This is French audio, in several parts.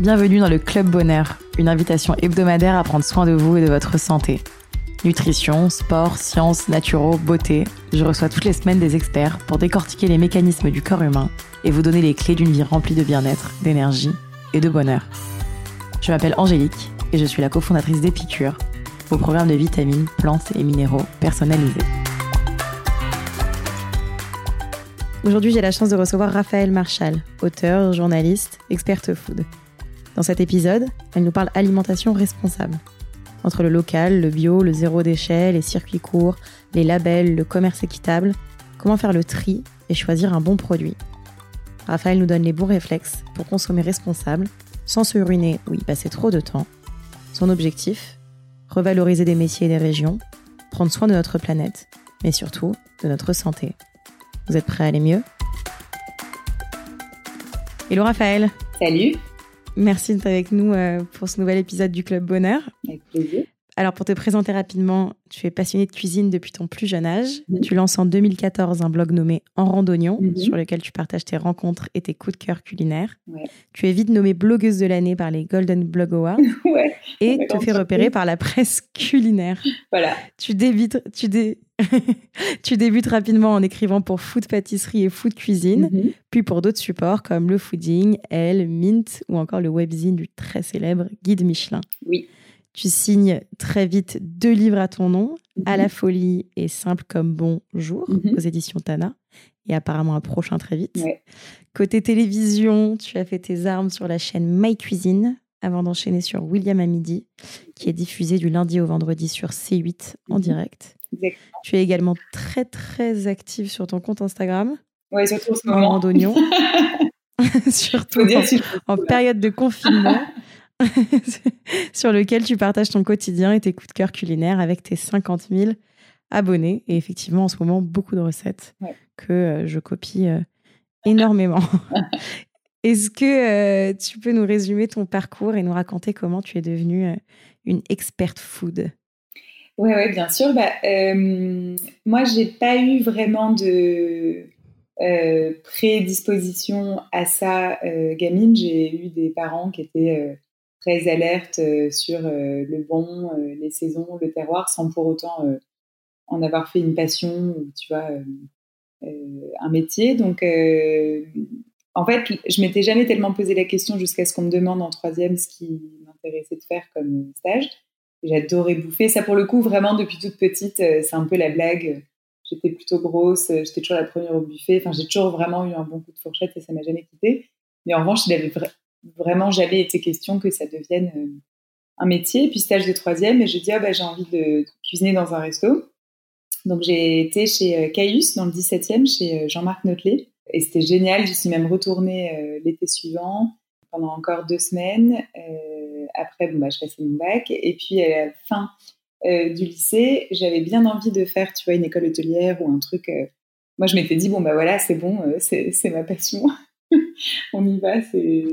Bienvenue dans le Club Bonheur, une invitation hebdomadaire à prendre soin de vous et de votre santé. Nutrition, sport, sciences, naturaux, beauté, je reçois toutes les semaines des experts pour décortiquer les mécanismes du corps humain et vous donner les clés d'une vie remplie de bien-être, d'énergie et de bonheur. Je m'appelle Angélique et je suis la cofondatrice d'Épicure, vos programmes de vitamines, plantes et minéraux personnalisés. Aujourd'hui, j'ai la chance de recevoir Raphaël Marchal, auteur, journaliste, experte food. Dans cet épisode, elle nous parle alimentation responsable. Entre le local, le bio, le zéro déchet, les circuits courts, les labels, le commerce équitable, comment faire le tri et choisir un bon produit. Raphaël nous donne les bons réflexes pour consommer responsable, sans se ruiner ou y passer trop de temps. Son objectif Revaloriser des métiers et des régions, prendre soin de notre planète, mais surtout de notre santé. Vous êtes prêts à aller mieux? Hello Raphaël Salut Merci d'être avec nous euh, pour ce nouvel épisode du Club Bonheur. Avec plaisir. Alors, pour te présenter rapidement, tu es passionné de cuisine depuis ton plus jeune âge. Mhm. Tu lances en 2014 un blog nommé En Randonnion, Mhm. sur lequel tu partages tes rencontres et tes coups de cœur culinaires. Ouais. Tu es vite nommée blogueuse de l'année par les Golden Blog Awards ouais, et te fais repérer par la presse culinaire. voilà. Tu débites, tu, dé- tu débutes rapidement en écrivant pour Food Pâtisserie et Food Cuisine, Mhm. puis pour d'autres supports comme le Fooding, Elle, Mint ou encore le webzine du très célèbre Guide Michelin. Oui. Tu signes très vite deux livres à ton nom, À Mhm. la folie et Simple comme bonjour Mhm. aux éditions Tana, et apparemment un prochain très vite. Ouais. Côté télévision, tu as fait tes armes sur la chaîne My Cuisine avant d'enchaîner sur William à midi, qui est diffusé du lundi au vendredi sur C8 en Mhm. direct. Tu es également très très active sur ton compte Instagram, Ouais, surtout en ce en moment. surtout en, si je- en période de confinement, sur lequel tu partages ton quotidien et tes coups de cœur culinaires avec tes 50 000 abonnés. Et effectivement, en ce moment, beaucoup de recettes Ouais. que euh, je copie euh, énormément. Est-ce que euh, tu peux nous résumer ton parcours et nous raconter comment tu es devenue une experte food? Ouais, ouais, bien sûr. Bah, euh, moi, pas eu vraiment de euh, prédisposition à ça euh, gamine. J'ai eu des parents qui étaient euh, très alertes sur le bon, les saisons, le terroir, sans pour autant en avoir fait une passion ou tu vois un métier. Donc, en fait, je m'étais jamais tellement posé la question jusqu'à ce qu'on me demande en troisième ce qui m'intéressait de faire comme stage. J'adorais bouffer. Ça, pour le coup, vraiment, depuis toute petite, euh, c'est un peu la blague. J'étais plutôt grosse, euh, j'étais toujours la première au buffet. Enfin, j'ai toujours vraiment eu un bon coup de fourchette et ça m'a jamais quitté. Mais en revanche, il avait vra- vraiment jamais été question que ça devienne euh, un métier. Puis stage de troisième, et je dis, ah, bah, j'ai envie de cuisiner dans un resto. Donc j'ai été chez Caius, dans le 17e, chez Jean-Marc Notelet. Et c'était génial. J'y suis même retournée l'été suivant pendant encore deux semaines. Après, bon, bah, je passais mon bac. Et puis, à la fin euh, du lycée, j'avais bien envie de faire, tu vois, une école hôtelière ou un truc. euh, Moi, je m'étais dit, bon, bah voilà, c'est bon, euh, c'est c'est ma passion. On y va, c'est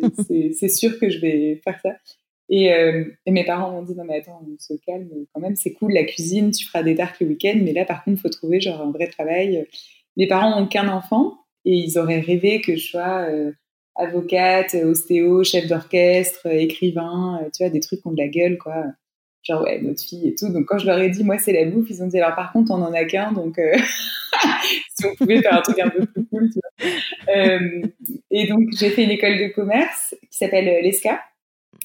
c'est- sûr que je vais faire ça. Et, mes parents m'ont dit, non, mais attends, on se calme quand même, c'est cool, la cuisine, tu feras des tartes le week-end, mais là, par contre, faut trouver genre un vrai travail. Mes parents n'ont qu'un enfant et ils auraient rêvé que je sois avocate, ostéo, chef d'orchestre, écrivain, euh, tu vois, des trucs qui ont de la gueule, quoi. Genre, ouais, notre fille et tout. Donc, quand je leur ai dit, moi, c'est la bouffe, ils ont dit, alors, par contre, on en a qu'un, donc, euh, si on pouvait faire un truc un peu plus cool, tu vois. Euh, et donc, j'ai fait une école de commerce qui s'appelle euh, l'ESCA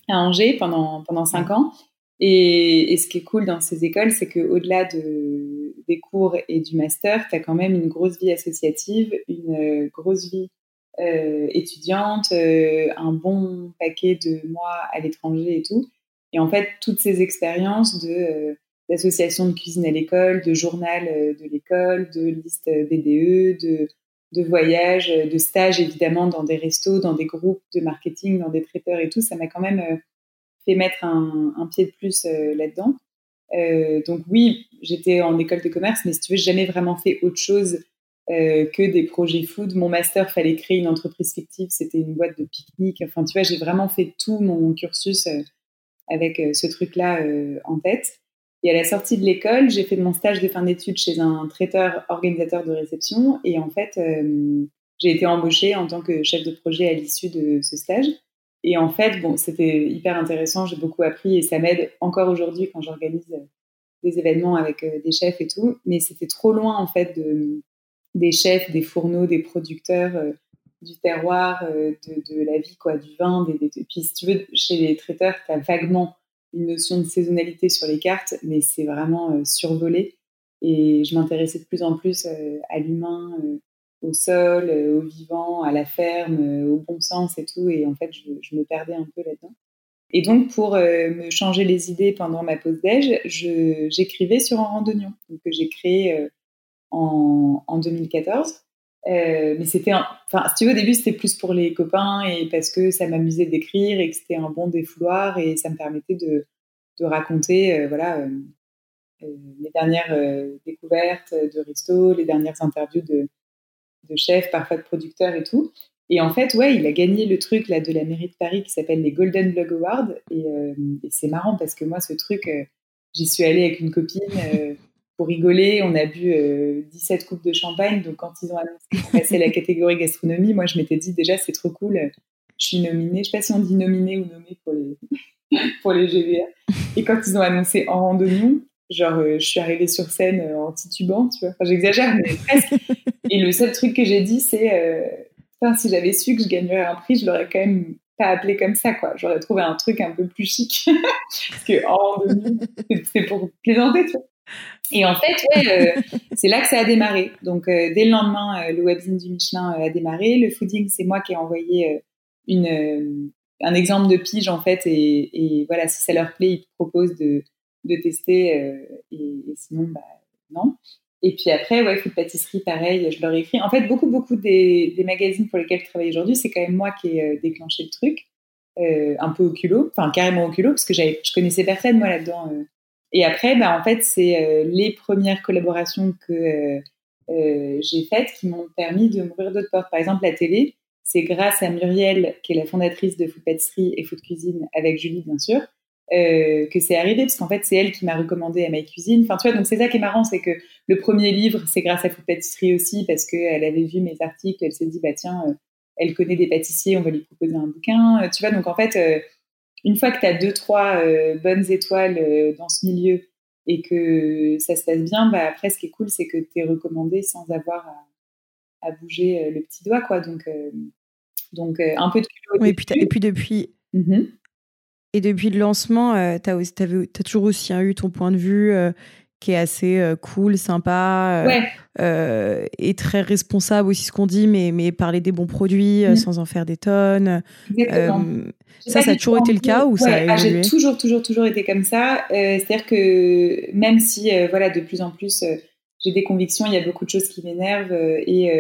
à Angers pendant, pendant cinq ans. Et, ce qui est cool dans ces écoles, c'est qu'au-delà de, des cours et du master, tu as quand même une grosse vie associative, une euh, grosse vie euh, étudiante, euh, un bon paquet de mois à l'étranger et tout. Et en fait, toutes ces expériences de euh, d'association de cuisine à l'école, de journal de l'école, de liste BDE, de, de voyages, de stages évidemment dans des restos, dans des groupes de marketing, dans des traiteurs et tout, ça m'a quand même fait mettre un, pied de plus là-dedans. Donc oui, j'étais en école de commerce, mais si tu veux, j'ai jamais vraiment fait autre chose euh, que des projets food. Mon master, fallait créer une entreprise fictive, c'était une boîte de pique-nique. Enfin, tu vois, j'ai vraiment fait tout mon cursus euh, avec euh, ce truc-là en tête. Et à la sortie de l'école, j'ai fait mon stage de fin d'études chez un traiteur organisateur de réception. Et en fait, j'ai été embauchée en tant que chef de projet à l'issue de ce stage. Et en fait, bon, c'était hyper intéressant, j'ai beaucoup appris et ça m'aide encore aujourd'hui quand j'organise des événements avec des chefs et tout. Mais c'était trop loin en fait de, des chefs, des fourneaux, des producteurs du terroir, de, de, la vie, quoi, du vin. Des, Puis si tu veux, chez les traiteurs, tu as vaguement une notion de saisonnalité sur les cartes, mais c'est vraiment survolé. Et je m'intéressais de plus en plus à l'humain, au sol, euh, au vivant, à la ferme, euh, au bon sens et tout. Et en fait, je, me perdais un peu là-dedans. Et donc, pour euh, me changer les idées pendant ma pause déj, j'écrivais sur un randonnion, que j'ai créé en, en, 2014. mais c'était, enfin, si tu veux, au début, c'était plus pour les copains et parce que ça m'amusait d'écrire et que c'était un bon défouloir et ça me permettait de, de raconter, voilà, les dernières découvertes de Risto, les dernières interviews de, de chef, parfois de producteur et tout. Et en fait, ouais, il a gagné le truc là de la mairie de Paris qui s'appelle les Golden Blog Awards. Et, euh, c'est marrant parce que moi, ce truc, euh, j'y suis allée avec une copine euh, pour rigoler. On a bu 17 coupes de champagne. Donc, quand ils ont annoncé qu'on passait la catégorie gastronomie, moi, je m'étais dit déjà, c'est trop cool. Je suis nominée. Je sais pas si on dit nominée ou nommée pour les, pour les GVA. Et quand ils ont annoncé en randonnion, Genre, euh, je suis arrivée sur scène euh, en titubant, tu vois. Enfin, j'exagère, mais presque. Et le seul truc que j'ai dit, c'est, euh, si j'avais su que je gagnerais un prix, je l'aurais quand même pas appelé comme ça, quoi. J'aurais trouvé un truc un peu plus chic. Parce que en c'est pour plaisanter, tu vois. Et en fait, ouais, c'est là que ça a démarré. Donc, dès le lendemain, le webzine du Michelin a démarré. Le fooding, c'est moi qui ai envoyé une, un exemple de pige, en fait. Et, voilà, si ça leur plaît, ils proposent de de tester euh, et, sinon, bah, non. Et puis après, ouais, food pâtisserie, pareil, je leur ai écrit. En fait, beaucoup, beaucoup des, magazines pour lesquels je travaille aujourd'hui, c'est quand même moi qui ai euh, déclenché le truc, euh, un peu au culot, enfin carrément au culot, parce que je connaissais personne moi là-dedans. Et après, bah, en fait, c'est les premières collaborations que j'ai faites qui m'ont permis de m'ouvrir d'autres portes. Par exemple, la télé, c'est grâce à Muriel, qui est la fondatrice de Food Pâtisserie et Food Cuisine, avec Julie, bien sûr, euh, que c'est arrivé, parce qu'en fait, c'est elle qui m'a recommandé à My Cuisine. Enfin, tu vois, donc c'est ça qui est marrant, c'est que le premier livre, c'est grâce à Food Pâtisserie aussi, parce qu'elle avait vu mes articles, elle s'est dit, bah tiens, euh, elle connaît des pâtissiers, on va lui proposer un bouquin. Euh, tu vois, donc en fait, une fois que tu as deux, trois bonnes étoiles dans ce milieu et que ça se passe bien, bah après, ce qui est cool, c'est que tu es recommandé sans avoir à, bouger le petit doigt, quoi. Donc, donc un peu de Oui, et puis, et puis depuis. Mm-hmm. Et depuis le lancement, euh, tu as, as, toujours aussi eu ton point de vue euh, qui est assez euh, cool, sympa, et très responsable aussi ce qu'on dit, mais, mais parler des bons produits mmh. sans en faire des tonnes. ça, ça a toujours été le cas ou ça a ah, J'ai toujours, toujours, toujours été comme ça. C'est-à-dire que même si, voilà, de plus en plus, j'ai des convictions, il y a beaucoup de choses qui m'énervent, et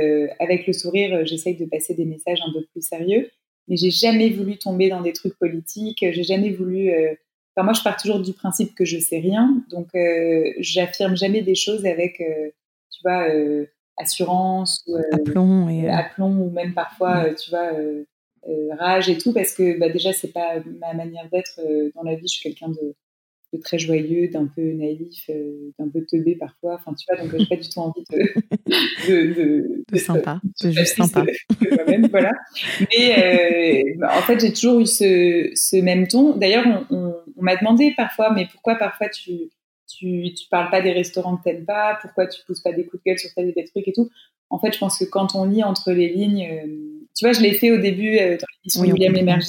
avec le sourire, j'essaye de passer des messages un peu plus sérieux mais j'ai jamais voulu tomber dans des trucs politiques. J'ai jamais voulu. Euh, enfin, moi, je pars toujours du principe que je sais rien, donc euh, j'affirme jamais des choses avec, euh, tu vois, assurance ou aplomb, et, aplomb ou même parfois, tu vois, rage et tout, parce que bah, déjà, c'est pas ma manière d'être dans la vie. Je suis quelqu'un de de très joyeux, d'un peu naïf, euh, d'un peu teubé parfois. Enfin, tu vois, donc j'ai pas du tout envie de. de, de, sympa, de juste sympa. moi-même, voilà. Mais euh, en fait, j'ai toujours eu ce, ce même ton. D'ailleurs, on, on, m'a demandé parfois, mais pourquoi parfois tu. Tu, tu parles pas des restaurants que t'aimes pas, pourquoi tu pousses pas des coups de gueule sur tel des trucs et tout? En fait, je pense que quand on lit entre les lignes, euh, tu vois, je l'ai fait au début euh, dans l'émission oui, William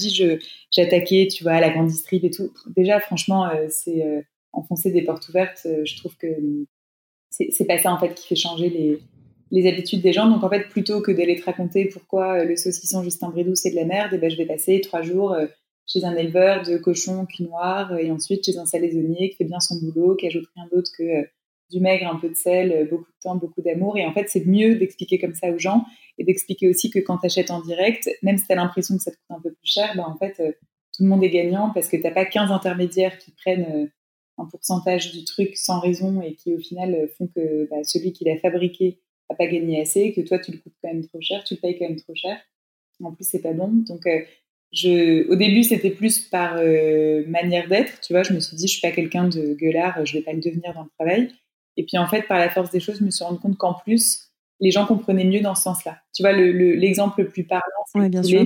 j'attaquais, tu vois, la grande distrib et tout. Déjà, franchement, euh, c'est enfoncer des portes ouvertes. je trouve que c'est pas ça en fait qui fait changer les, les habitudes des gens. Donc en fait, plutôt que d'aller te raconter pourquoi le saucisson Justin Bridou c'est de la merde, et eh ben, je vais passer trois jours chez un éleveur de cochons cul noir et ensuite chez un salaisonnier qui fait bien son boulot, qui ajoute rien d'autre que du maigre, un peu de sel, beaucoup de temps, beaucoup d'amour. Et en fait, c'est mieux d'expliquer comme ça aux gens et d'expliquer aussi que quand tu achètes en direct, même si tu as l'impression que ça te coûte un peu plus cher, ben en fait, euh, tout le monde est gagnant parce que tu n'as pas 15 intermédiaires qui prennent euh, un pourcentage du truc sans raison et qui au final euh, font que bah, celui qui l'a fabriqué n'a pas gagné assez, que toi tu le coûtes quand même trop cher, tu le payes quand même trop cher. En plus, c'est pas bon. Donc, je, au début, c'était plus par manière d'être. Tu vois, je me suis dit, je suis pas quelqu'un de gueulard, je vais pas le devenir dans le travail. Et puis en fait, par la force des choses, je me suis rendu compte qu'en plus, les gens comprenaient mieux dans ce sens-là. Tu vois, l'exemple le, le, plus parlant, c'est bien sûr.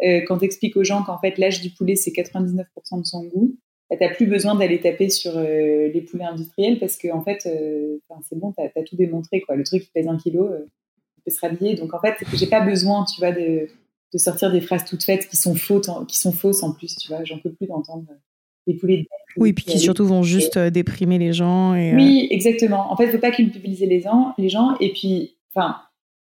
quand tu expliques aux gens qu'en fait l'âge du poulet c'est 99% de son goût, bah, tu n'as plus besoin d'aller taper sur les poulets industriels parce que en fait, c'est bon, tu as, tout démontré. Quoi. Le truc qui pèse un kilo, il peut se rhabiller. Donc en fait, j'ai pas besoin, tu vois, de, de, sortir des phrases toutes faites qui sont fausses, qui sont fausses en plus, tu vois. J'en peux plus d'entendre les poulets. Oui, puis qui surtout vont juste déprimer les gens. Et, oui, exactement. En fait, il faut pas culpabiliser les gens, les gens. Et puis, enfin,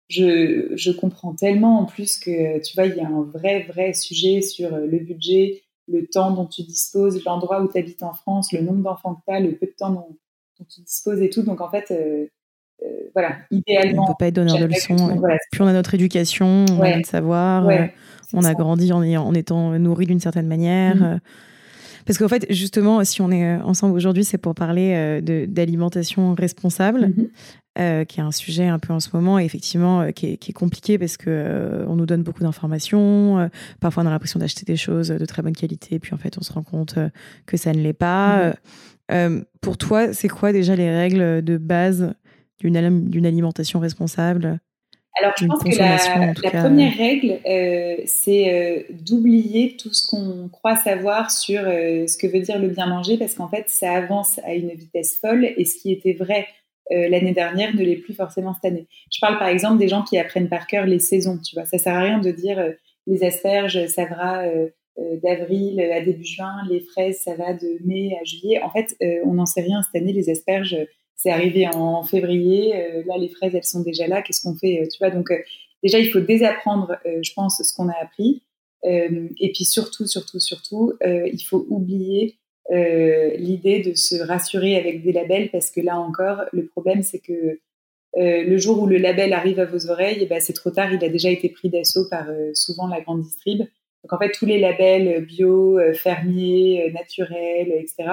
je, je, comprends tellement en plus que, tu vois, il y a un vrai, vrai sujet sur euh, le budget, le temps dont tu disposes, l'endroit où tu habites en France, le nombre d'enfants que tu as, le peu de temps dont, tu disposes et tout. Donc, en fait, euh, euh, voilà, idéalement. On ne peut pas être donneur de leçons. Puis on a notre éducation, on a notre savoir, on a grandi en, en étant nourri d'une certaine manière. Mmh. Parce qu'en fait, justement, si on est ensemble aujourd'hui, c'est pour parler d'alimentation responsable. Mmh euh, qui est un sujet un peu en ce moment, effectivement, euh, qui, est, compliqué parce que euh, on nous donne beaucoup d'informations. parfois, on a l'impression d'acheter des choses de très bonne qualité, puis en fait, on se rend compte que ça ne l'est pas. Mm-hmm. pour toi, c'est quoi déjà les règles de base d'une alimentation responsable alors, je pense que la, première règle, c'est d'oublier tout ce qu'on croit savoir sur ce que veut dire le bien manger, parce qu'en fait, ça avance à une vitesse folle, et ce qui était vrai euh, l'année dernière ne l'est plus forcément cette année. Je parle par exemple des gens qui apprennent par cœur les saisons, tu vois. Ça sert à rien de dire euh, les asperges, ça va euh, d'avril à début juin, les fraises, ça va de mai à juillet. En fait, on n'en sait rien cette année. Les asperges, c'est arrivé en février. là, les fraises, elles sont déjà là. Qu'est-ce qu'on fait, tu vois Donc, déjà, il faut désapprendre, je pense, ce qu'on a appris. et puis surtout, surtout, surtout, il faut oublier euh, l'idée de se rassurer avec des labels parce que là encore, le problème c'est que euh, le jour où le label arrive à vos oreilles, eh ben, c'est trop tard, il a déjà été pris d'assaut par euh, souvent la grande distrib. Donc en fait, tous les labels bio, fermier, naturel, etc.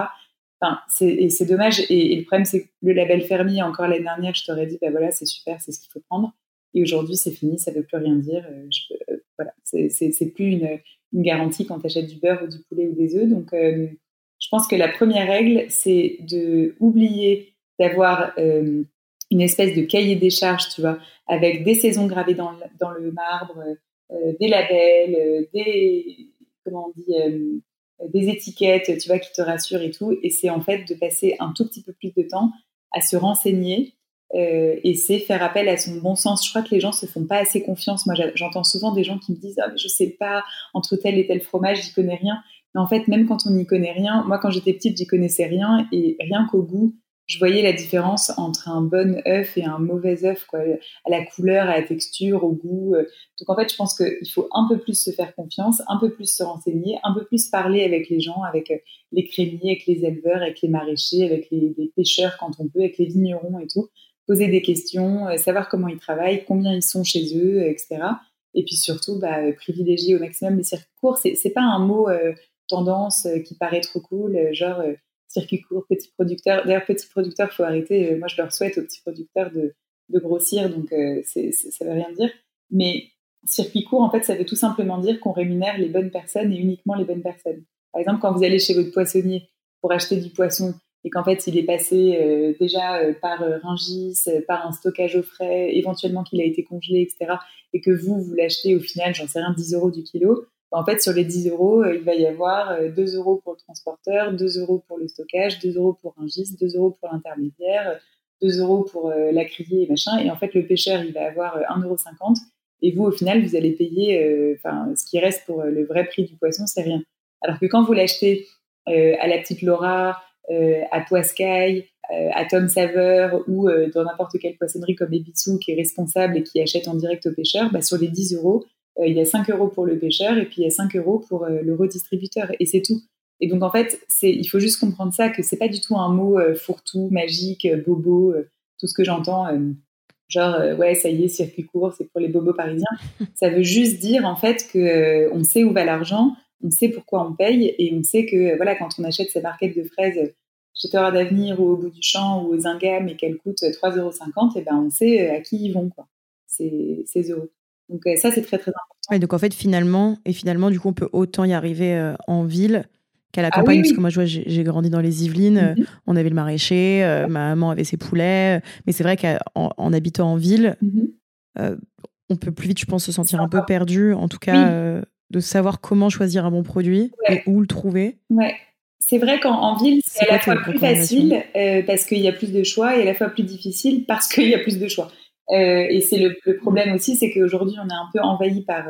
Enfin, c'est dommage. Et, le problème, c'est que le label fermier, encore l'année dernière, je t'aurais dit, ben voilà, c'est super, c'est ce qu'il faut prendre. Et aujourd'hui, c'est fini, ça veut plus rien dire. Je, voilà, c'est plus une, garantie quand tu achètes du beurre ou du poulet ou des œufs. Donc, je pense que la première règle, c'est de oublier d'avoir euh, une espèce de cahier des charges, tu vois, avec des saisons gravées dans, le, marbre, euh, des labels, euh, des comment on dit, des étiquettes, tu vois, qui te rassurent et tout. Et c'est en fait de passer un tout petit peu plus de temps à se renseigner. et c'est faire appel à son bon sens. Je crois que les gens se font pas assez confiance. Moi, j'entends souvent des gens qui me disent ah mais je sais pas entre tel et tel fromage, j'y connais rien. Mais en fait, même quand on n'y connaît rien, moi quand j'étais petite, j'y connaissais rien et rien qu'au goût, je voyais la différence entre un bon œuf et un mauvais œuf, quoi, à la couleur, à la texture, au goût. Euh. Donc en fait, je pense qu'il faut un peu plus se faire confiance, un peu plus se renseigner, un peu plus parler avec les gens, avec euh, les crémiers, avec les éleveurs, avec les maraîchers, avec les, pêcheurs quand on peut, avec les vignerons et tout. Poser des questions, euh, savoir comment ils travaillent, combien ils sont chez eux, etc. Et puis surtout, bah, privilégier au maximum les circuits courts. C'est pas un mot tendance qui paraît trop cool, genre circuit court, petit producteur. D'ailleurs, petit producteur, faut arrêter. moi, je leur souhaite aux petits producteurs de, grossir, donc c'est, ça veut rien dire. Mais circuit court, en fait, ça veut tout simplement dire qu'on rémunère les bonnes personnes et uniquement les bonnes personnes. Par exemple, quand vous allez chez votre poissonnier pour acheter du poisson et qu'en fait, il est passé déjà par Ringis, par un stockage au frais, éventuellement qu'il a été congelé, etc., et que vous, vous l'achetez au final, j'en sais rien, 10 euros du kilo, en fait, sur les 10 euros, euh, il va y avoir 2 euh, euros pour le transporteur, 2 euros pour le stockage, 2 euros pour un gis, 2 euros pour l'intermédiaire, 2 euros pour euh, la criée et machin. Et en fait, le pêcheur, il va avoir 1,50 euro. Et vous, au final, vous allez payer, ce qui reste pour le vrai prix du poisson, c'est rien. Alors que quand vous l'achetez à la petite Laura, à Poiscaille, à Tom Saveur ou dans n'importe quelle poissonnerie comme Ebitsu qui est responsable et qui achète en direct au pêcheur, bah, sur les 10 euros, il y a 5 euros pour le pêcheur et puis il y a 5 euros pour euh, le redistributeur. Et c'est tout. Et donc, en fait, il faut juste comprendre ça, que c'est pas du tout un mot euh, fourre-tout, magique, bobo, tout ce que j'entends, genre, ouais, ça y est, circuit court, c'est pour les bobos parisiens. ça veut juste dire, en fait, que on sait où va l'argent, on sait pourquoi on paye, et on sait que, voilà, quand on achète ces barquettes de fraises chez Torah d'Avenir ou au bout du champ ou aux Ingam et qu'elles coûtent 3,50 euros, et ben, on sait à qui ils vont, quoi, ces, ces euros. Donc euh, ça, c'est très très important. Donc en fait, finalement, et finalement, du coup, on peut autant y arriver euh, en ville qu'à la ah campagne, parce que moi, je vois, j'ai grandi dans les Yvelines, mhm. on avait le maraîcher, euh, ma maman avait ses poulets, mais c'est vrai qu'en habitant en ville, mhm. on peut plus vite, je pense, se sentir un peu perdu, en tout cas de savoir comment choisir un bon produit et où le trouver. Ouais. C'est vrai qu'en ville, c'est à la fois plus facile parce qu'il y a plus de choix et à la fois plus difficile parce qu'il y a plus de choix. Et c'est le, problème aussi, c'est qu'aujourd'hui, on est un peu envahi par,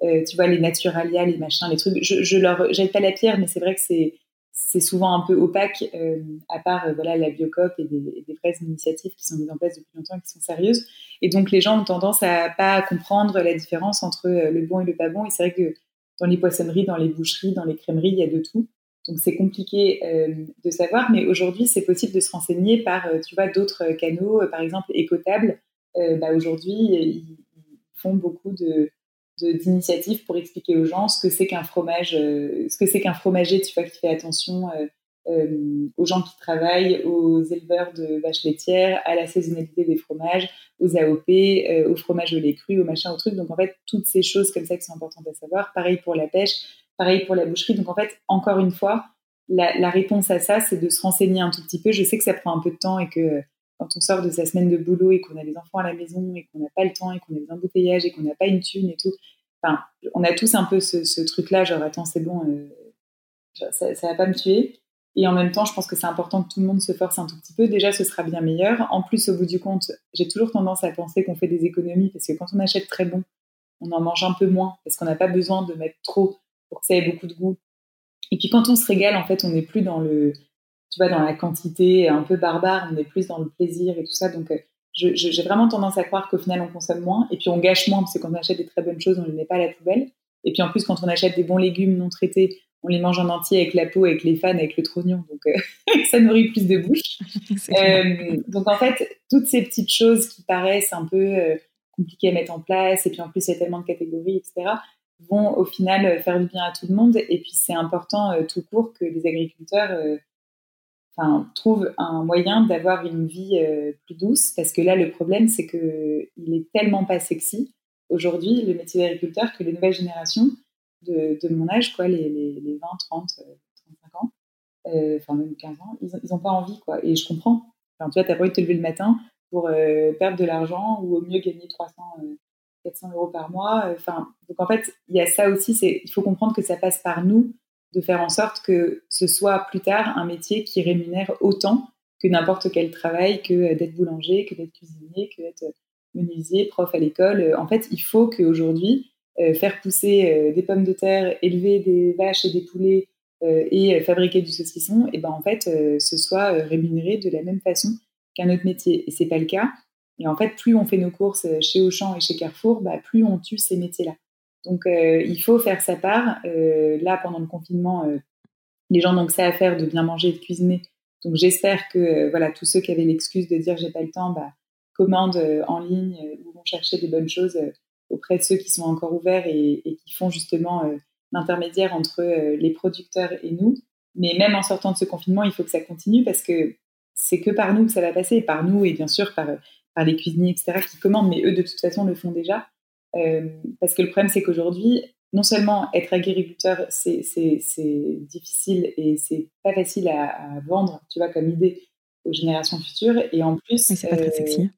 tu vois, les naturalia, les machins, les trucs. Je, je leur jette pas la pierre, mais c'est vrai que c'est c'est souvent un peu opaque, euh, à part euh, voilà la Biocop et des, des, vraies initiatives qui sont mises en place depuis longtemps et qui sont sérieuses. Et donc les gens ont tendance à pas comprendre la différence entre euh, le bon et le pas bon. Et c'est vrai que dans les poissonneries, dans les boucheries, dans les crèmeries, il y a de tout. Donc c'est compliqué de savoir, mais aujourd'hui c'est possible de se renseigner par, tu vois, d'autres canaux, par exemple Écotable. Bah, aujourd'hui ils, font beaucoup de d'initiatives pour expliquer aux gens ce que c'est qu'un fromage, euh, ce que c'est qu'un fromager, tu vois, qui fait attention euh, euh, aux gens qui travaillent, aux éleveurs de vaches laitières, à la saisonnalité des fromages, aux AOP, au fromage au lait cru, au machin, au truc. Donc en fait, toutes ces choses comme ça qui sont importantes à savoir. Pareil pour la pêche, pareil pour la boucherie. Donc en fait, encore une fois, la réponse à ça, c'est de se renseigner un tout petit peu. Je sais que ça prend un peu de temps et que quand on sort de sa semaine de boulot et qu'on a des enfants à la maison et qu'on n'a pas le temps et qu'on a des embouteillages et qu'on n'a pas une thune et tout, on a tous un peu ce, truc-là, genre attends, c'est bon, euh, ça, ça va pas me tuer. Et en même temps, je pense que c'est important que tout le monde se force un tout petit peu. Déjà, ce sera bien meilleur. En plus, au bout du compte, j'ai toujours tendance à penser qu'on fait des économies parce que quand on achète très bon, on en mange un peu moins parce qu'on n'a pas besoin de mettre trop pour que ça ait beaucoup de goût. Et puis quand on se régale, en fait, on n'est plus dans le tu vois, dans la quantité un peu barbare, on est plus dans le plaisir et tout ça. Donc, euh, j'ai vraiment tendance à croire qu'au final, on consomme moins et puis on gâche moins parce que quand on achète des très bonnes choses, on ne les met pas à la poubelle. Et puis en plus, quand on achète des bons légumes non traités, on les mange en entier avec la peau, avec les fans, avec le trognon. Donc, euh, ça nourrit plus de bouche. euh, donc, en fait, toutes ces petites choses qui paraissent un peu euh, compliquées à mettre en place, et puis en plus, il y a tellement de catégories, etc., vont au final faire du bien à tout le monde. Et puis, c'est important tout court que les agriculteurs trouve un moyen d'avoir une vie euh, plus douce. Parce que là, le problème, c'est que il est tellement pas sexy aujourd'hui, le métier d'agriculteur, que les nouvelles générations de, mon âge, quoi, les, les, les 20, 30, 35 ans, euh, enfin même 15 ans, ils n'ont pas envie. Quoi. Et je comprends. Enfin, tu vois, tu as pas envie de te lever le matin pour euh, perdre de l'argent ou au mieux gagner 300, 400 euros par mois. Enfin, donc en fait, il y a ça aussi. Il faut comprendre que ça passe par nous de faire en sorte que ce soit plus tard un métier qui rémunère autant que n'importe quel travail, que d'être boulanger, que d'être cuisinier, que d'être menuisier, prof à l'école. En fait, il faut qu'aujourd'hui, euh, faire pousser euh, des pommes de terre, élever des vaches et des poulets euh, et fabriquer du saucisson, et ben en fait, ce soit rémunéré de la même façon qu'un autre métier. Et c'est pas le cas. Et en fait, plus on fait nos courses chez Auchan et chez Carrefour, bah, plus on tue ces métiers-là. Donc, euh, il faut faire sa part. Euh, là, pendant le confinement, euh, les gens n'ont que ça à faire de bien manger et de cuisiner. Donc, j'espère que voilà, tous ceux qui avaient l'excuse de dire j'ai pas le temps, bah, commandent en ligne ou vont chercher des bonnes choses auprès de ceux qui sont encore ouverts et, qui font justement l'intermédiaire entre les producteurs et nous. Mais même en sortant de ce confinement, il faut que ça continue parce que c'est que par nous que ça va passer, par nous et bien sûr par, par les cuisiniers, etc., qui commandent, mais eux, de toute façon, le font déjà. Euh, parce que le problème, c'est qu'aujourd'hui, non seulement être agriculteur, c'est difficile et c'est pas facile à, vendre, tu vois, comme idée aux générations futures. Et en plus, c'est pas très euh, sexy.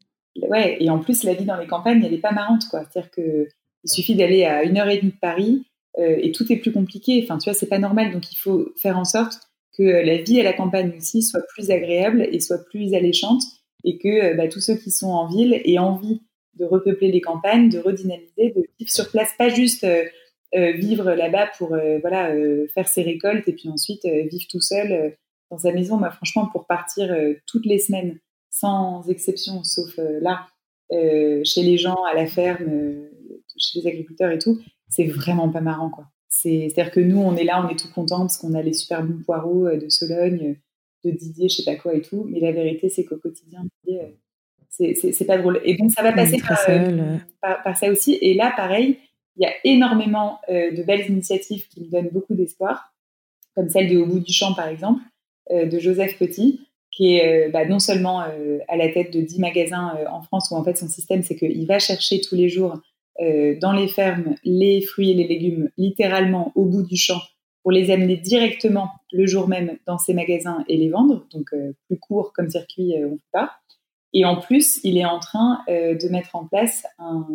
ouais, et en plus, la vie dans les campagnes, elle est pas marrante, quoi. C'est-à-dire que il suffit d'aller à une heure et demie de Paris euh, et tout est plus compliqué. Enfin, tu vois, c'est pas normal. Donc, il faut faire en sorte que la vie à la campagne aussi soit plus agréable et soit plus alléchante et que bah, tous ceux qui sont en ville aient envie de repeupler les campagnes, de redynamiser, de vivre sur place, pas juste euh, euh, vivre là-bas pour euh, voilà faire ses récoltes et puis ensuite vivre tout seul dans sa maison. Moi, franchement, pour partir toutes les semaines, sans exception, sauf là, chez les gens, à la ferme, chez les agriculteurs et tout, c'est vraiment pas marrant, quoi. C'est-à-dire que nous, on est là, on est tout content parce qu'on a les super bons poireaux de Sologne, de Didier, je sais pas quoi et tout. Mais la vérité, c'est qu'au quotidien, c'est pas drôle. Et donc, ça va passer euh, par, par, ça aussi. Et là, pareil, il y a énormément euh, de belles initiatives qui me donnent beaucoup d'espoir, comme celle de Au bout du champ, par exemple, euh, de Joseph Petit, qui est bah, non seulement à la tête de 10 magasins en France, où en fait son système, c'est qu'il va chercher tous les jours dans les fermes les fruits et les légumes, littéralement au bout du champ, pour les amener directement le jour même dans ses magasins et les vendre. Donc, plus court comme circuit, on ne peut pas. Et en plus, il est en train euh, de mettre en place un,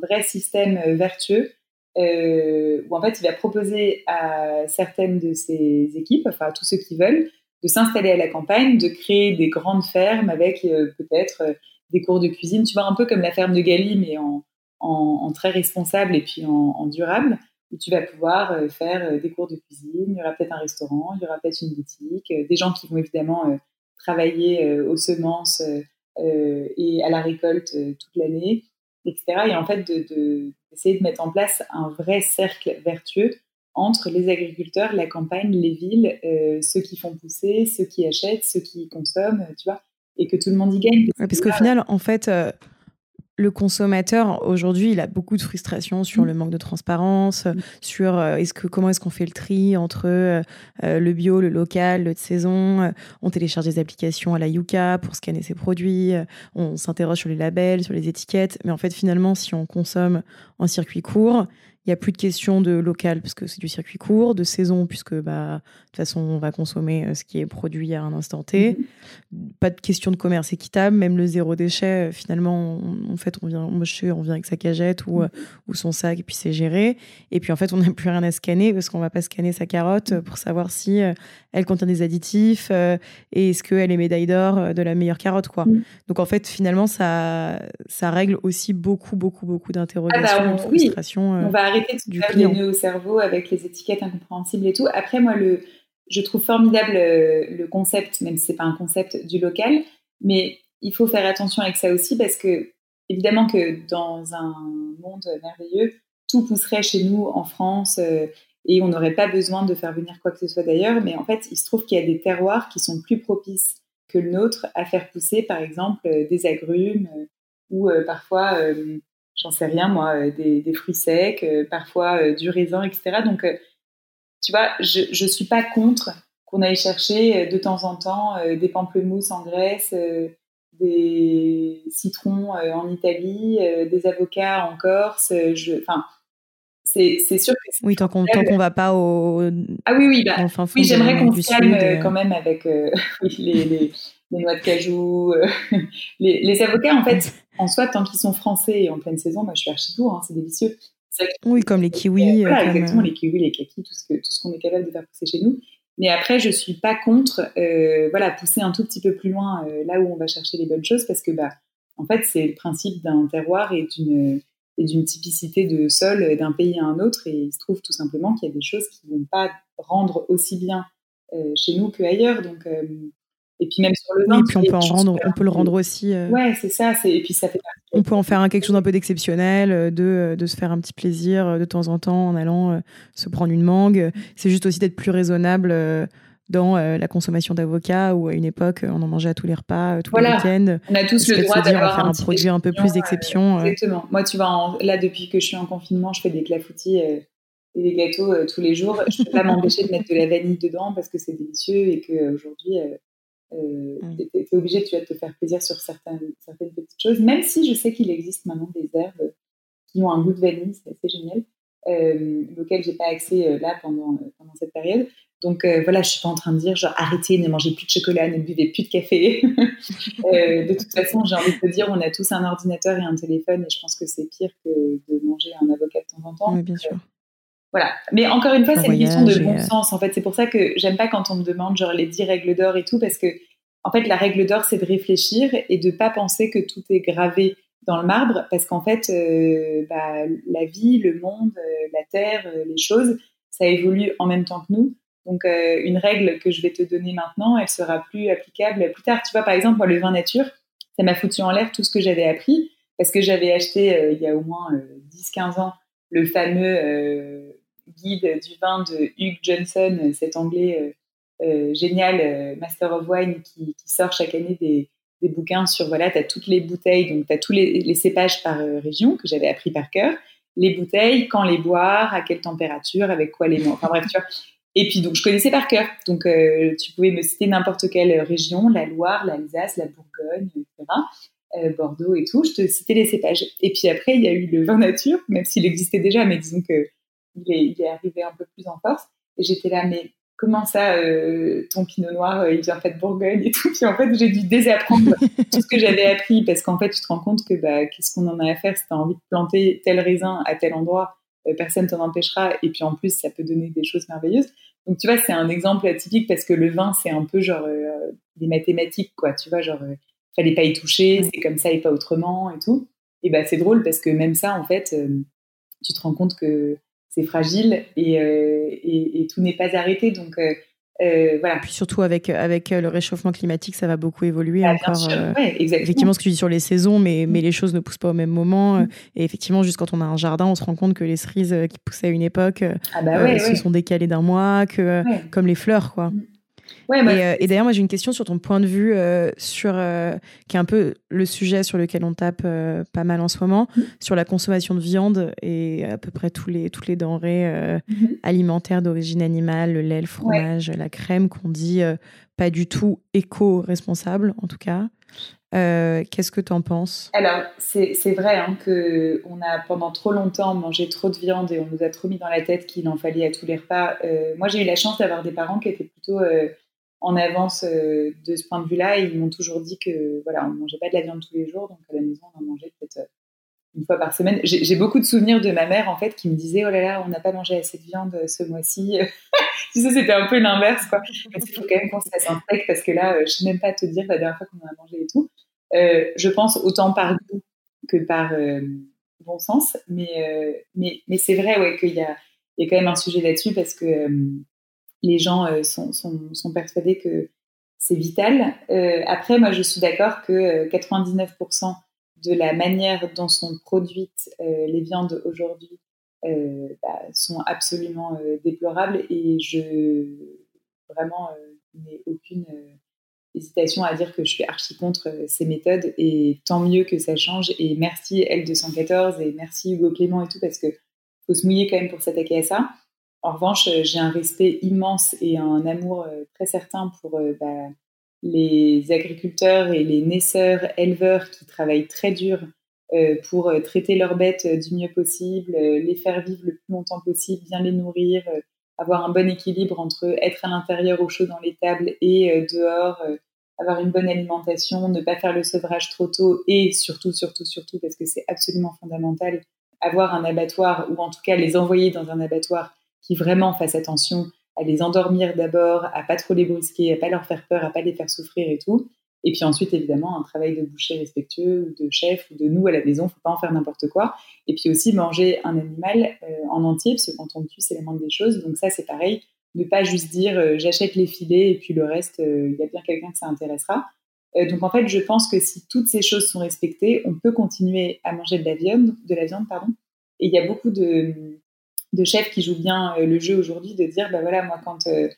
vrai système euh, vertueux euh, où en fait il va proposer à certaines de ses équipes, enfin à tous ceux qui veulent, de s'installer à la campagne, de créer des grandes fermes avec peut-être des cours de cuisine, tu vois, un peu comme la ferme de Gali, mais en, en, très responsable et puis en, en, durable, où tu vas pouvoir faire des cours de cuisine, il y aura peut-être un restaurant, il y aura peut-être une boutique, des gens qui vont évidemment travailler aux semences et à la récolte toute l'année, etc. Et en fait, d'essayer de, mettre en place un vrai cercle vertueux entre les agriculteurs, la campagne, les villes, euh, ceux qui font pousser, ceux qui achètent, ceux qui consomment, tu vois, et que tout le monde y gagne. Parce, qu'au final, en fait, euh, le consommateur aujourd'hui, il a beaucoup de frustration sur mmh. le manque de transparence, mmh. sur euh, est-ce que comment est-ce qu'on fait le tri entre le bio, le local, le de saison. on télécharge des applications à la Yuka pour scanner ses produits. on s'interroge sur les labels, sur les étiquettes. Mais en fait, finalement, si on consomme en circuit court, il n'y a plus de question de local, parce que c'est du circuit court, de saison, puisque bah, de toute façon, on va consommer euh, ce qui est produit à un instant T. Mhm. Pas de question de commerce équitable, même le zéro déchet, euh, finalement, en fait, on vient, moi, je on vient avec sa cagette ou, mhm. euh, ou son sac, et puis c'est géré. Et puis en fait, on n'a plus rien à scanner, parce qu'on ne va pas scanner sa carotte pour savoir si elle contient des additifs et est-ce qu'elle est médaille d'or de la meilleure carotte, quoi. Mhm. Donc en fait, finalement, ça, ça règle aussi beaucoup, beaucoup, beaucoup d'interrogations, ah bah, de frustrations arrêter de faire des nœuds au cerveau avec les étiquettes incompréhensibles et tout. Après, moi, le, je trouve formidable euh, le concept, même si c'est pas un concept du local, mais il faut faire attention avec ça aussi parce que, évidemment, que dans un monde merveilleux, tout pousserait chez nous en France euh, et on n'aurait pas besoin de faire venir quoi que ce soit d'ailleurs. Mais en fait, il se trouve qu'il y a des terroirs qui sont plus propices que le nôtre à faire pousser, par exemple, euh, des agrumes ou parfois j'en sais rien moi, euh, des, fruits secs, euh, parfois euh, du raisin, etc. Donc, tu vois, je ne suis pas contre qu'on aille chercher de temps en temps des pamplemousses en Grèce, des citrons en Italie, des avocats en Corse. Enfin, c'est sûr que oui tant qu'on ne va pas au ah oui oui bah, oui j'aimerais qu'on se calme quand même avec les, les, noix de cajou les, les, avocats en fait en soi, tant qu'ils sont français et en pleine saison, moi je suis archi pour, hein, c'est délicieux. Oui, comme les kiwis. Voilà, exactement, les kiwis, les kakis, tout ce qu'on ce qu'on est capable de faire pousser chez nous. Mais après, je suis pas contre, euh, voilà, pousser un tout petit peu plus loin euh, là où on va chercher les bonnes choses, parce que, bah, en fait, c'est le principe d'un terroir et d'une et d'une typicité de sol d'un pays à un autre. Et il se trouve tout simplement qu'il y a des choses qui vont pas rendre aussi bien euh, chez nous qu'ailleurs. Donc, et puis même sur le vin. et puis on peut en rendre, on peut le rendre aussi. Euh, ouais, c'est ça. Et puis ça fait. On peut en faire quelque chose d'un peu d'exceptionnel, euh, de, euh, de se faire un petit plaisir de temps en temps en allant se prendre une mangue. C'est juste aussi d'être plus raisonnable dans la consommation d'avocats où à une époque on en mangeait à tous les repas, tous les week-ends. On a tous le droit d'avoir un, un produit un peu plus d'exception. exactement. Moi, tu vois, là depuis que je suis en confinement, je fais des clafoutis et des gâteaux tous les jours. Je ne peux pas m'empêcher de mettre de la vanille dedans parce que c'est délicieux et qu'aujourd'hui, euh, mm. tu es, obligé tu vas te faire plaisir sur certaines, certaines petites choses, même si je sais qu'il existe maintenant des herbes qui ont un goût de vanille, c'est assez génial, euh, auquel j'ai pas accès euh, là pendant, euh, pendant cette période. Donc voilà, je suis pas en train de dire genre arrêtez, ne mangez plus de chocolat, ne buvez plus de café. de toute façon, j'ai envie de te dire, on a tous un ordinateur et un téléphone et je pense que c'est pire que de manger un avocat de temps en temps. Oui, bien sûr. Voilà. Mais encore une fois, c'est une question de bon euh, sens. En fait, c'est pour ça que j'aime pas quand on me demande genre les 10 règles d'or et tout, parce que en fait, la règle d'or, c'est de réfléchir et de pas penser que tout est gravé dans le marbre, parce qu'en fait, euh, bah, la vie, le monde, euh, la terre, les choses, ça évolue en même temps que nous. Donc, une règle que je vais te donner maintenant, elle sera plus applicable plus tard. Tu vois, par exemple, le vin nature, ça m'a foutu en l'air tout ce que j'avais appris, parce que j'avais acheté il y a au moins 10-15 ans le fameux guide du vin de Hugh Johnson, cet anglais euh, euh, génial, euh, Master of Wine, qui, sort chaque année des, bouquins sur, voilà, tu as toutes les bouteilles, donc tu as tous les, cépages par région que j'avais appris par cœur, les bouteilles, quand les boire, à quelle température, avec quoi les enfin bref, tu vois. Et puis donc je connaissais par cœur, donc tu pouvais me citer n'importe quelle région, la Loire, l'Alsace, la Bourgogne, etc. Bordeaux et tout, je te citais les cépages. Et puis après, il y a eu le vin nature, même s'il existait déjà, mais disons que il est, arrivé un peu plus en force. Et j'étais là, mais comment ça, euh, ton pinot noir, euh, il vient fait de Bourgogne et tout? Puis en fait, j'ai dû désapprendre tout ce que j'avais appris parce qu'en fait, tu te rends compte que bah, qu'est-ce qu'on en a à faire si tu as envie de planter tel raisin à tel endroit? Personne t'en empêchera. Et puis en plus, ça peut donner des choses merveilleuses. Donc tu vois, c'est un exemple typique parce que le vin, c'est un peu genre des mathématiques, quoi. Tu vois, genre, fallait pas y toucher, c'est comme ça et pas autrement et tout. Et bah c'est drôle parce que même ça, en fait, tu te rends compte que c'est fragile et, et, et, tout n'est pas arrêté. Donc euh, voilà. Puis surtout avec, avec le réchauffement climatique, ça va beaucoup évoluer ah, encore. Euh, effectivement, ce que tu dis sur les saisons, mais, mais mm. les choses ne poussent pas au même moment. Mm. Et effectivement, juste quand on a un jardin, on se rend compte que les cerises qui poussaient à une époque ah bah se sont décalées d'un mois, que, comme les fleurs. quoi. Euh, et, d'ailleurs, moi, j'ai une question sur ton point de vue, euh, sur, euh, qui est un peu le sujet sur lequel on tape pas mal en ce moment, mm. sur la consommation de viande et à peu près tous les, toutes les denrées mm-hmm. alimentaires d'origine animale, le lait, le fromage, la crème, qu'on dit pas du tout éco-responsable, en tout cas. Qu'est-ce que tu en penses? Alors, c'est vrai hein, qu'on a pendant trop longtemps mangé trop de viande et on nous a trop mis dans la tête qu'il en fallait à tous les repas. moi, j'ai eu la chance d'avoir des parents qui étaient plutôt en avance euh, de ce point de vue-là. Ils m'ont toujours dit que voilà, on mangeait pas de la viande tous les jours, donc à la maison on en mangeait peut-être euh, une fois par semaine. J'ai beaucoup de souvenirs de ma mère en fait qui me disait oh là là, on n'a pas mangé assez de viande euh, ce mois-ci. tu sais, c'était un peu l'inverse quoi. Il faut quand même qu'on se fasse un steak parce que là, je sais même pas te dire la dernière fois qu'on en a mangé et tout. je pense autant par goût que par bon sens, mais mais mais c'est vrai ouais qu'il y a y a quand même un sujet là-dessus parce que les gens euh, sont, sont, persuadés que c'est vital. Euh, après, moi, je suis d'accord que 99% euh, de la manière dont sont produites les viandes aujourd'hui bah, sont absolument déplorables et je vraiment n'ai aucune hésitation à dire que je suis archi contre ces méthodes et tant mieux que ça change et merci L214 et merci Hugo Clément et tout parce que faut se mouiller quand même pour s'attaquer à ça. En revanche, euh, j'ai un respect immense et un amour euh, très certain pour euh, bah, les agriculteurs et les naisseurs, éleveurs qui travaillent très dur pour traiter leurs bêtes du mieux possible, les faire vivre le plus longtemps possible, bien les nourrir, avoir un bon équilibre entre être à l'intérieur au chaud dans les tables et dehors, avoir une bonne alimentation, ne pas faire le sevrage trop tôt et surtout, surtout, surtout, parce que c'est absolument fondamental, avoir un abattoir ou en tout cas les envoyer dans un abattoir qui vraiment fassent attention à les endormir d'abord, à pas trop les brusquer, à pas leur faire peur, à pas les faire souffrir et tout. Et puis ensuite, évidemment, un travail de boucher respectueux ou de chef ou de nous à la maison, faut pas en faire n'importe quoi. Et puis aussi manger un animal euh, en entier, parce que quand on tue, c'est la des choses. Donc ça, c'est pareil. Ne pas juste dire euh, j'achète les filets et puis le reste, euh, il y a bien quelqu'un que ça intéressera. donc en fait, je pense que si toutes ces choses sont respectées, on peut continuer à manger de la viande, de la viande, pardon. Et il y a beaucoup de, de chefs qui jouent bien euh, le jeu aujourd'hui, de dire, bah voilà, moi, quand, euh,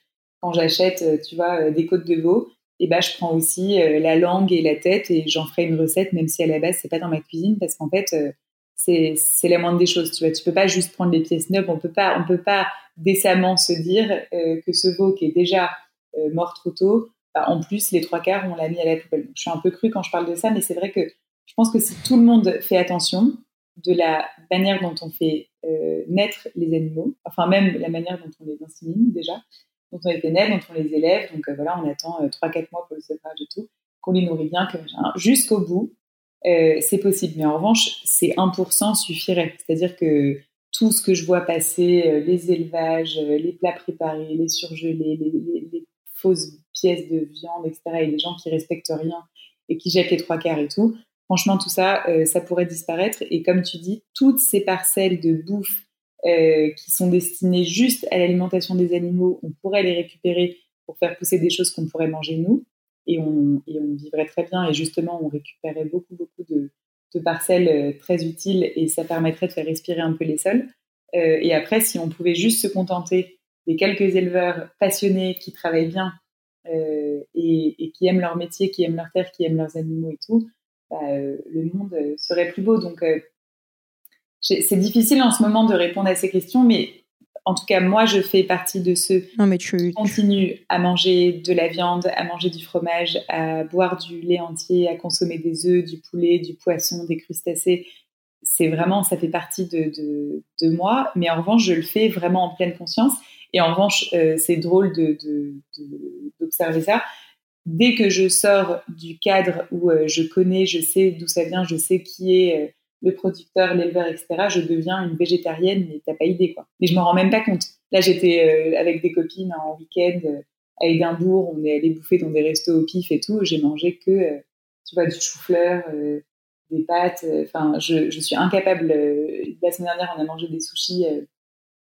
quand j'achète, euh, tu vois, des côtes de veau, et eh ben, je prends aussi la langue et la tête et j'en ferai une recette, même si à la base, c'est pas dans ma cuisine, parce qu'en fait, c'est, la moindre des choses, tu vois. Tu peux pas juste prendre les pièces neuves, on peut pas, on peut pas décemment se dire que ce veau qui est déjà mort trop tôt, bah, en plus, les trois quarts, on l'a mis à la poubelle. je suis un peu crue quand je parle de ça, mais c'est vrai que je pense que si tout le monde fait attention de la manière dont on fait naître les animaux, enfin même la manière dont on les insémine déjà, dont on les naître, dont on les élève. Donc euh, voilà, on attend 3-4 euh, mois pour le sevrage et tout, qu'on les nourrit bien, que jusqu'au bout, c'est possible. Mais en revanche, c'est 1% suffirait. C'est-à-dire que tout ce que je vois passer, les élevages, les plats préparés, les surgelés, les, les, fausses pièces de viande, etc., et les gens qui respectent rien et qui jettent les trois quarts et tout, Franchement, tout ça, euh, ça pourrait disparaître. Et comme tu dis, toutes ces parcelles de bouffe euh, qui sont destinées juste à l'alimentation des animaux, on pourrait les récupérer pour faire pousser des choses qu'on pourrait manger nous. Et on, vivrait très bien. Et justement, on récupérait beaucoup, beaucoup de, parcelles euh, très utiles et ça permettrait de faire respirer un peu les sols. et après, si on pouvait juste se contenter des quelques éleveurs passionnés qui travaillent bien et, et, qui aiment leur métier, qui aiment leur terre, qui aiment leurs animaux et tout, bah, euh, le monde euh, serait plus beau. Donc, euh, c'est difficile en ce moment de répondre à ces questions, mais en tout cas, moi, je fais partie de ceux qui continuent à manger de la viande, à manger du fromage, à boire du lait entier, à consommer des œufs, du poulet, du poisson, des crustacés. C'est vraiment, ça fait partie de, de, moi. Mais en revanche, je le fais vraiment en pleine conscience. Et en revanche, c'est drôle d'observer ça dès que je sors du cadre où euh, je connais, je sais d'où ça vient, je sais qui est euh, le producteur, l'éleveur, etc., je deviens une végétarienne, mais t'as pas idée, quoi. Mais je me rends même pas compte. Là, j'étais euh, avec des copines en week-end à Édimbourg, on est allé bouffer dans des restos au pif et tout. J'ai mangé que, tu vois, du chou-fleur, des pâtes. Enfin, je, suis incapable. la semaine dernière, on a mangé des sushis.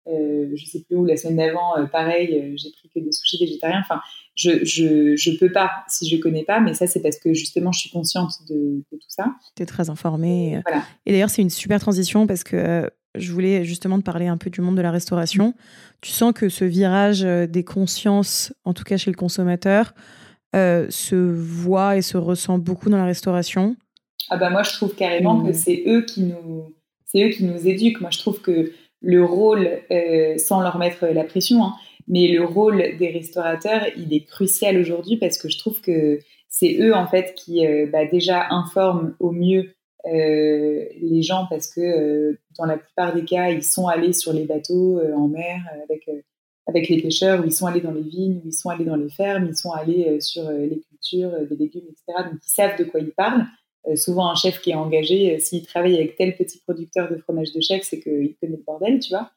Je sais plus où, la semaine d'avant, pareil, j'ai pris que des sushis végétariens. Enfin, je, je, je peux pas si je connais pas, mais ça, c'est parce que justement, je suis consciente de, tout ça. Tu es très informée. Et d'ailleurs, c'est une super transition parce que je voulais justement te parler un peu du monde de la restauration. Tu sens que ce virage euh, des consciences, en tout cas chez le consommateur, euh, se voit et se ressent beaucoup dans la restauration. Ah bah moi je trouve carrément que c'est eux qui nous c'est eux qui nous éduquent. Moi je trouve que le rôle, euh, sans leur mettre la pression, hein, mais le rôle des restaurateurs, il est crucial aujourd'hui parce que je trouve que c'est eux en fait qui bah, déjà informent au mieux euh, les gens parce que euh, dans la plupart des cas, ils sont allés sur les bateaux euh, en mer avec avec les pêcheurs, ou ils sont allés dans les vignes, ou ils sont allés dans les fermes, ils sont allés sur les cultures des légumes, etc. Donc ils savent de quoi ils parlent. Souvent, un chef qui est engagé, s'il travaille avec tel petit producteur de fromage de chef, c'est qu'il connaît le bordel, tu vois.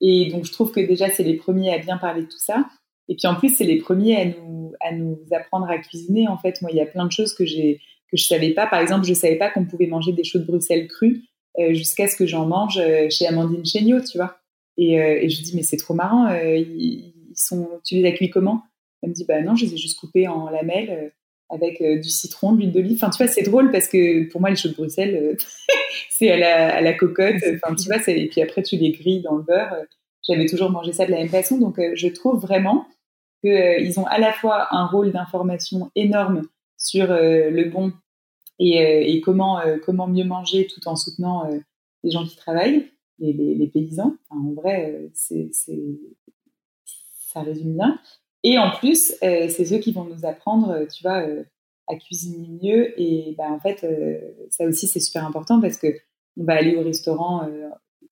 Et donc je trouve que déjà c'est les premiers à bien parler de tout ça. Et puis en plus c'est les premiers à nous à nous apprendre à cuisiner. En fait, moi il y a plein de choses que j'ai que je savais pas. Par exemple, je savais pas qu'on pouvait manger des choux de Bruxelles crus euh, jusqu'à ce que j'en mange euh, chez Amandine Chéniaud, tu vois. Et, euh, et je dis mais c'est trop marrant. Ils, sont, tu les as cuits comment? Elle me dit bah non, je les ai juste coupés en lamelles avec du citron, de l'huile d'olive. Enfin, tu vois, c'est drôle parce que pour moi, les choux de Bruxelles, c'est à la, à la cocotte. Enfin, tu vois, et puis après, tu les grilles dans le beurre. J'avais toujours mangé ça de la même façon. Donc, je trouve vraiment qu'ils ont à la fois un rôle d'information énorme sur euh, le bon et, euh, et comment, euh, comment mieux manger tout en soutenant les gens qui travaillent, les, les, paysans. en vrai, c'est, ça résume bien. Et en plus, c'est ceux qui vont nous apprendre, tu vois, à cuisiner mieux. Et bah, en fait, ça aussi, c'est super important parce que on va aller au restaurant.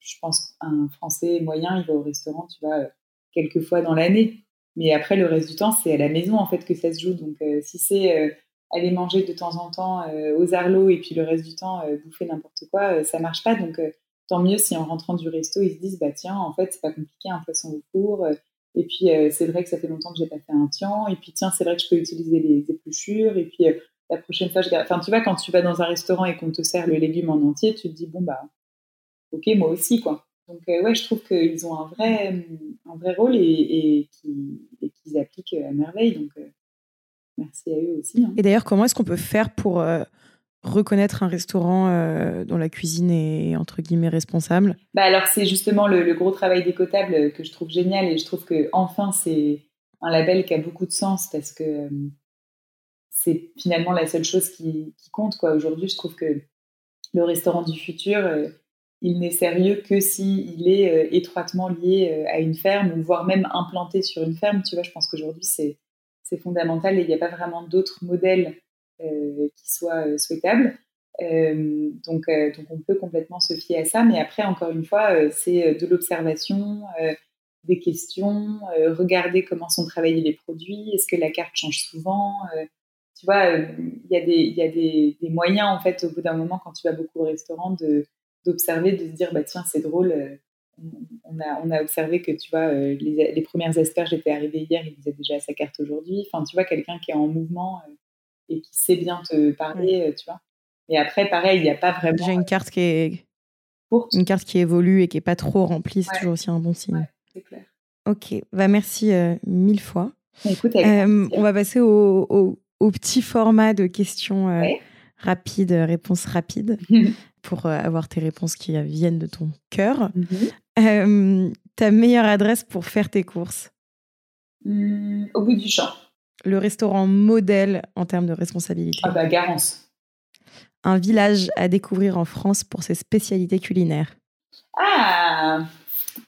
je pense un Français moyen, il va au restaurant, tu vois, quelques fois dans l'année. Mais après, le reste du temps, c'est à la maison en fait que ça se joue. Donc, si c'est aller manger de temps en temps euh, aux arlots et puis le reste du temps euh, bouffer n'importe quoi, euh, ça marche pas. Donc tant mieux si en rentrant du resto, ils se disent bah tiens, en fait, c'est pas compliqué un poisson au four. Et puis c'est vrai que ça fait longtemps que j'ai pas fait un tian. Et puis tiens, c'est vrai que je peux utiliser les épluchures. Et puis la prochaine fois, je Enfin, tu vois, quand tu vas dans un restaurant et qu'on te sert le légume en entier, tu te dis bon bah ok, moi aussi quoi. Donc ouais, je trouve qu'ils ont un vrai, un vrai rôle et, et qu'ils appliquent à merveille. Donc Merci à eux aussi. Hein. Et d'ailleurs, comment est-ce qu'on peut faire pour euh, reconnaître un restaurant euh, dont la cuisine est entre guillemets responsable bah alors c'est justement le, gros travail d'écotable que je trouve génial et je trouve que enfin c'est un label qui a beaucoup de sens parce que euh, c'est finalement la seule chose qui, compte quoi. Aujourd'hui, je trouve que le restaurant du futur il n'est sérieux que s'il il est étroitement lié à une ferme ou voire même implanté sur une ferme. Tu vois, je pense qu'aujourd'hui c'est c'est fondamental et il n'y a pas vraiment d'autres modèles euh, qui soient euh, souhaitables. Euh, donc, donc on peut complètement se fier à ça, mais après, encore une fois, c'est de l'observation, des questions, regarder comment sont travaillés les produits, est-ce que la carte change souvent tu vois, il y a, des, y a des, des, moyens, en fait, au bout d'un moment, quand tu vas beaucoup au restaurant, d'observer, de, se dire, bah tiens, c'est drôle, on a, on a observé que tu vois, euh, les, premières asperges étaient arrivées hier, il disait déjà sa carte aujourd'hui. Enfin, tu vois, quelqu'un qui est en mouvement et qui sait bien te parler, euh, tu vois. Et après, pareil, il n'y a pas vraiment. Déjà une carte qui est une carte qui évolue et qui est pas trop remplie, c'est toujours aussi un bon signe. c'est clair. Ok, bah merci mille fois. on va passer au, petit format de questions rapides, réponses rapides, pour avoir tes réponses qui viennent de ton cœur. Euh, ta meilleure adresse pour faire tes courses? Mmh, Au bout du champ. Le restaurant modèle en termes de responsabilité Ah bah Garance. Un village à découvrir en France pour ses spécialités culinaires Ah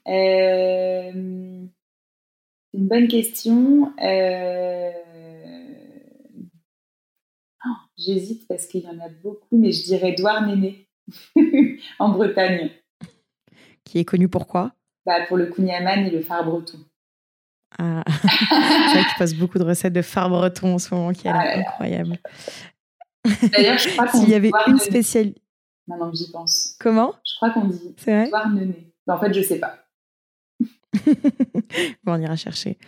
euh, Une bonne question. Euh, oh, j'hésite parce qu'il y en a beaucoup, mais je dirais Douarnenez en Bretagne qui est connu pour quoi? Bah, Pour le kouign-amann et le phare breton. Ah. c'est vrai que tu passes beaucoup de recettes de phare breton en ce moment qui est incroyable. D'ailleurs, je crois S'il y avait une spécialité. Maintenant que j'y pense. Comment? Je crois qu'on dit C'est vrai? Douarnenez. Mais en fait, je sais pas. bon, on ira chercher.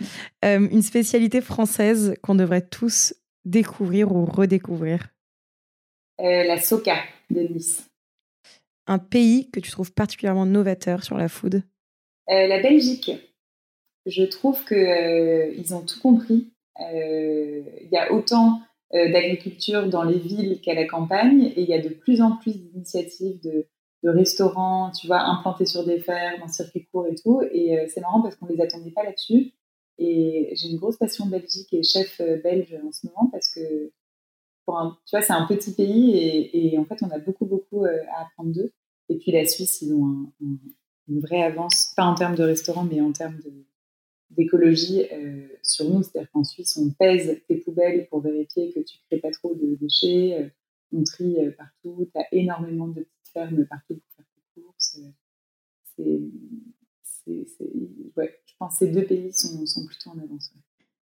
Euh, une spécialité française qu'on devrait tous découvrir ou redécouvrir euh, La soca de Nice. Un pays que tu trouves particulièrement novateur sur la food? Euh, La Belgique. Je trouve qu'ils ont tout compris. Il y a autant d'agriculture dans les villes qu'à la campagne et il y a de plus en plus d'initiatives de de restaurants, tu vois, implantés sur des fermes, en circuit court et tout. Et euh, c'est marrant parce qu'on les attendait pas là-dessus. Et j'ai une grosse passion Belgique et chef euh, belge en ce moment parce que, tu vois, c'est un petit pays et, en fait, on a beaucoup, beaucoup euh, à apprendre d'eux. Et puis la Suisse, ils ont une vraie avance, pas en termes de restaurants, mais en termes d'écologie sur nous. C'est-à-dire qu'en Suisse, on pèse tes poubelles pour vérifier que tu crées pas trop de déchets. on trie partout. Tu as énormément de ferme partout pour faire tes courses. C'est, ouais, je pense que ces deux pays sont, sont plutôt en avance.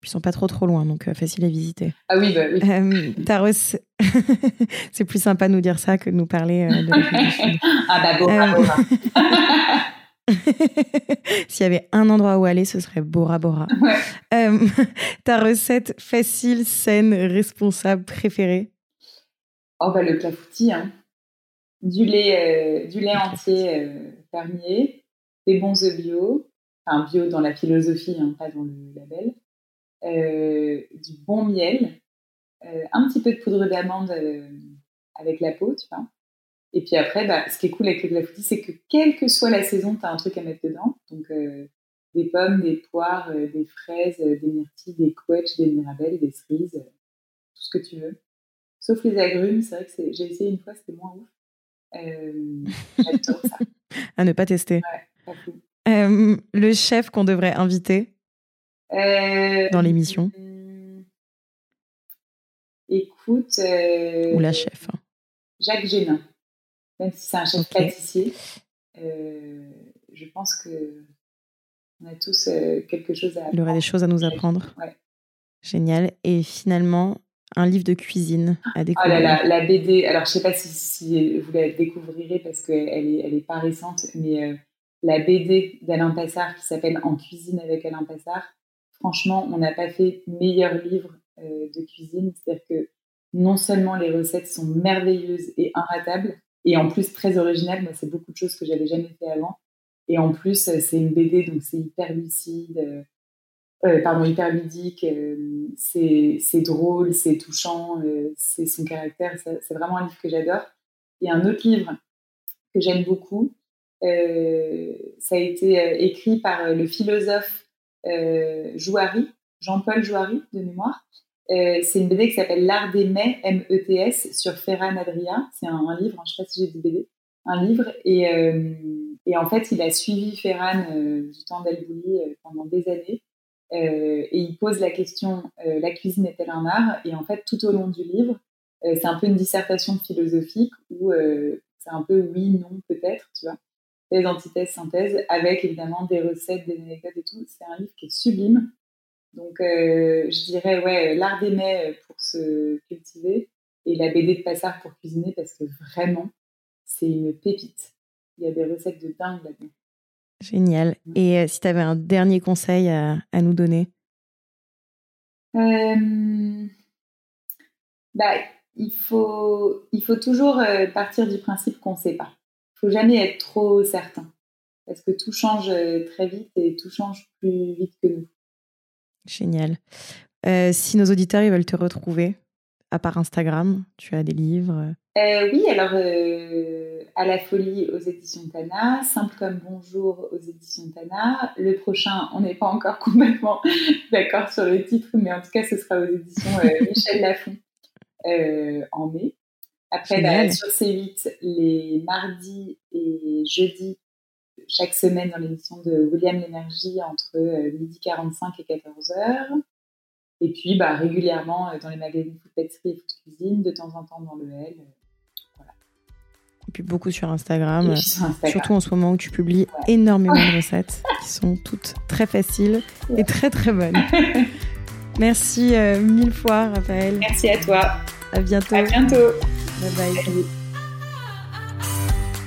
Puis ils sont pas trop trop loin, donc euh, facile à visiter. Ah oui, bah oui. Euh, c'est plus sympa de nous dire ça que de nous parler euh, de Ah bah Bora Bora. S'il y avait un endroit où aller, ce serait Bora Bora. Ouais. ta recette facile, saine, responsable préférée? Oh bah le clafoutis, hein du lait, euh, du lait entier euh, fermier, des bons œufs bio, enfin bio dans la philosophie, hein, pas dans le label, euh, du bon miel, un petit peu de poudre d'amande avec la peau, tu vois. Et puis après, bah, ce qui est cool avec le clafoutis, c'est que quelle que soit la saison, tu as un truc à mettre dedans. Donc, des pommes, des poires, des fraises, des myrtilles, des couettes, des mirabelles, des cerises, tout ce que tu veux. Sauf les agrumes, c'est vrai que j'ai essayé une fois, c'était moins ouf. Euh, j'adore ça. à ne pas tester. Ouais, euh, le chef qu'on devrait inviter euh, dans l'émission Écoute. Ou la chef. Hein. Jacques Génin. Même si c'est un chef pâtissier, je pense que on a tous quelque chose à apprendre. Il aurait des choses à nous apprendre. Ouais. Génial. Et finalement, un livre de cuisine à découvrir. Oh là là, la BD. Alors, je sais pas si, vous la découvrirez parce qu'elle est, elle est pas récente, mais euh, la BD d'Alain Passard qui s'appelle En cuisine avec Alain Passard. Franchement, on n'a pas fait meilleur livre euh, de cuisine. C'est-à-dire que non seulement les recettes sont merveilleuses et inratables, et en plus très originales. Moi, c'est beaucoup de choses que j'avais jamais fait avant. Et en plus, c'est une BD, donc c'est hyper lucide euh, pardon, hyper ludique, euh, c'est drôle, c'est touchant, euh, c'est son caractère, c'est vraiment un livre que j'adore. Et un autre livre que j'aime beaucoup, ça a été écrit par le philosophe Jouari, Jean-Paul Jouari de mémoire. C'est une BD qui s'appelle L'art des mets, M-E-T-S, sur Ferran Adria. C'est un, livre, hein, je ne sais pas si j'ai dit BD, un livre. Et, et, en fait, il a suivi Ferran du temps d'Albouli pendant des années. Euh, et il pose la question euh, la cuisine est-elle un art? Et en fait, tout au long du livre, euh, c'est un peu une dissertation philosophique où c'est un peu oui, non, peut-être, tu vois, des antithèses, synthèses, avec évidemment des recettes, des anecdotes et tout. C'est un livre qui est sublime. Donc, je dirais, ouais, l'art des mets pour se cultiver et la BD de Passard pour cuisiner parce que vraiment, c'est une pépite. Il y a des recettes de dingue là-dedans. Génial. Et euh, si tu avais un dernier conseil à, nous donner? Euh, bah, il, faut, il faut toujours euh, partir du principe qu'on ne sait pas. Il ne faut jamais être trop certain. Parce que tout change très vite et tout change plus vite que nous. Génial. si nos auditeurs ils veulent te retrouver, à part Instagram, tu as des livres? Oui, alors à la folie aux éditions Tana, Simple comme bonjour aux éditions Tana. Le prochain, on n'est pas encore complètement d'accord sur le titre, mais en tout cas, ce sera aux éditions euh, Michel Lafon euh, en mai. Après, bah, sur C8, les mardis et jeudis, chaque semaine dans l'émission de William Lénergie entre euh, midi 45 et 14 h Et puis, bah, régulièrement dans les magazines Food Pâtisserie et Food Cuisine, de temps en temps dans le L et puis beaucoup sur Instagram, surtout en ce moment où tu publies énormément de recettes qui sont toutes très faciles et très très bonnes. Merci euh, mille fois, Raphaël. Merci à toi. À bientôt. À bientôt. Bye bye.